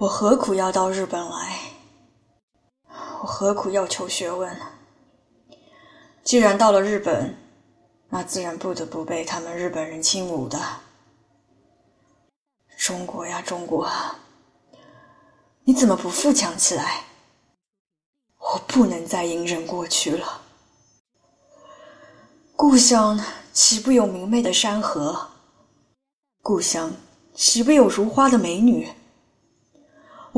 我何苦要到日本来？我何苦要求学问？既然到了日本，那自然不得不被他们日本人轻侮的。中国呀，中国，你怎么不富强起来？我不能再隐忍过去了。故乡岂不有明媚的山河？故乡岂不有如花的美女？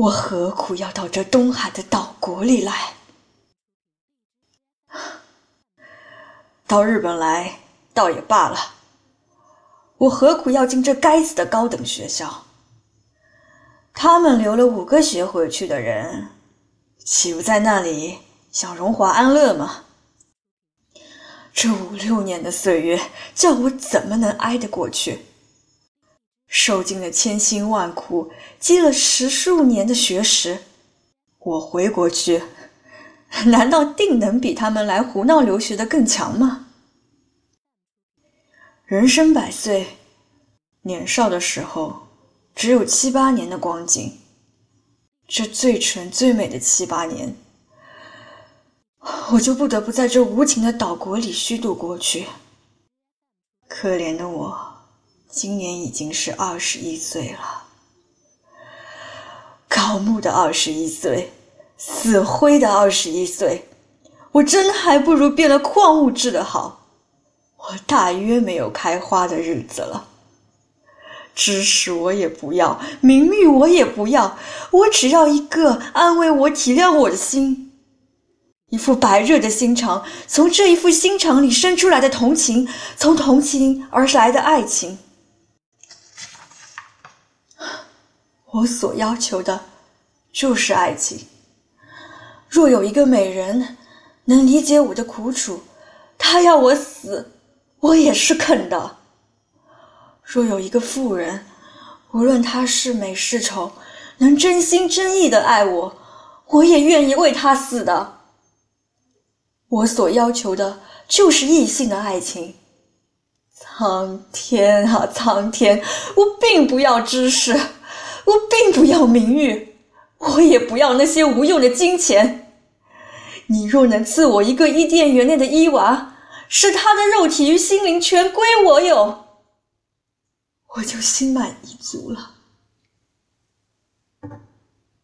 我何苦要到这东海的岛国里来？到日本来倒也罢了，我何苦要进这该死的高等学校？他们留了五个学回去的人，岂不在那里享荣华安乐吗？这五六年的岁月，叫我怎么能挨得过去？受尽了千辛万苦，积了十数年的学识，我回国去，难道定能比他们来胡闹留学的更强吗？人生百岁，年少的时候只有七八年的光景，这最纯最美的七八年，我就不得不在这无情的岛国里虚度过去。可怜的我！今年已经是二十一岁了，高木的二十一岁，死灰的二十一岁，我真还不如变了矿物质的好。我大约没有开花的日子了。知识我也不要，名誉我也不要，我只要一个安慰我、体谅我的心，一副白热的心肠，从这一副心肠里生出来的同情，从同情而来的爱情。我所要求的，就是爱情。若有一个美人能理解我的苦楚，她要我死，我也是肯的。若有一个妇人，无论她是美是丑，能真心真意的爱我，我也愿意为她死的。我所要求的，就是异性的爱情。苍天啊，苍天！我并不要知识。我并不要名誉我也不要那些无用的金钱。你若能赐我一个伊甸园内的伊娃使她的肉体与心灵全归我有我就心满意足了。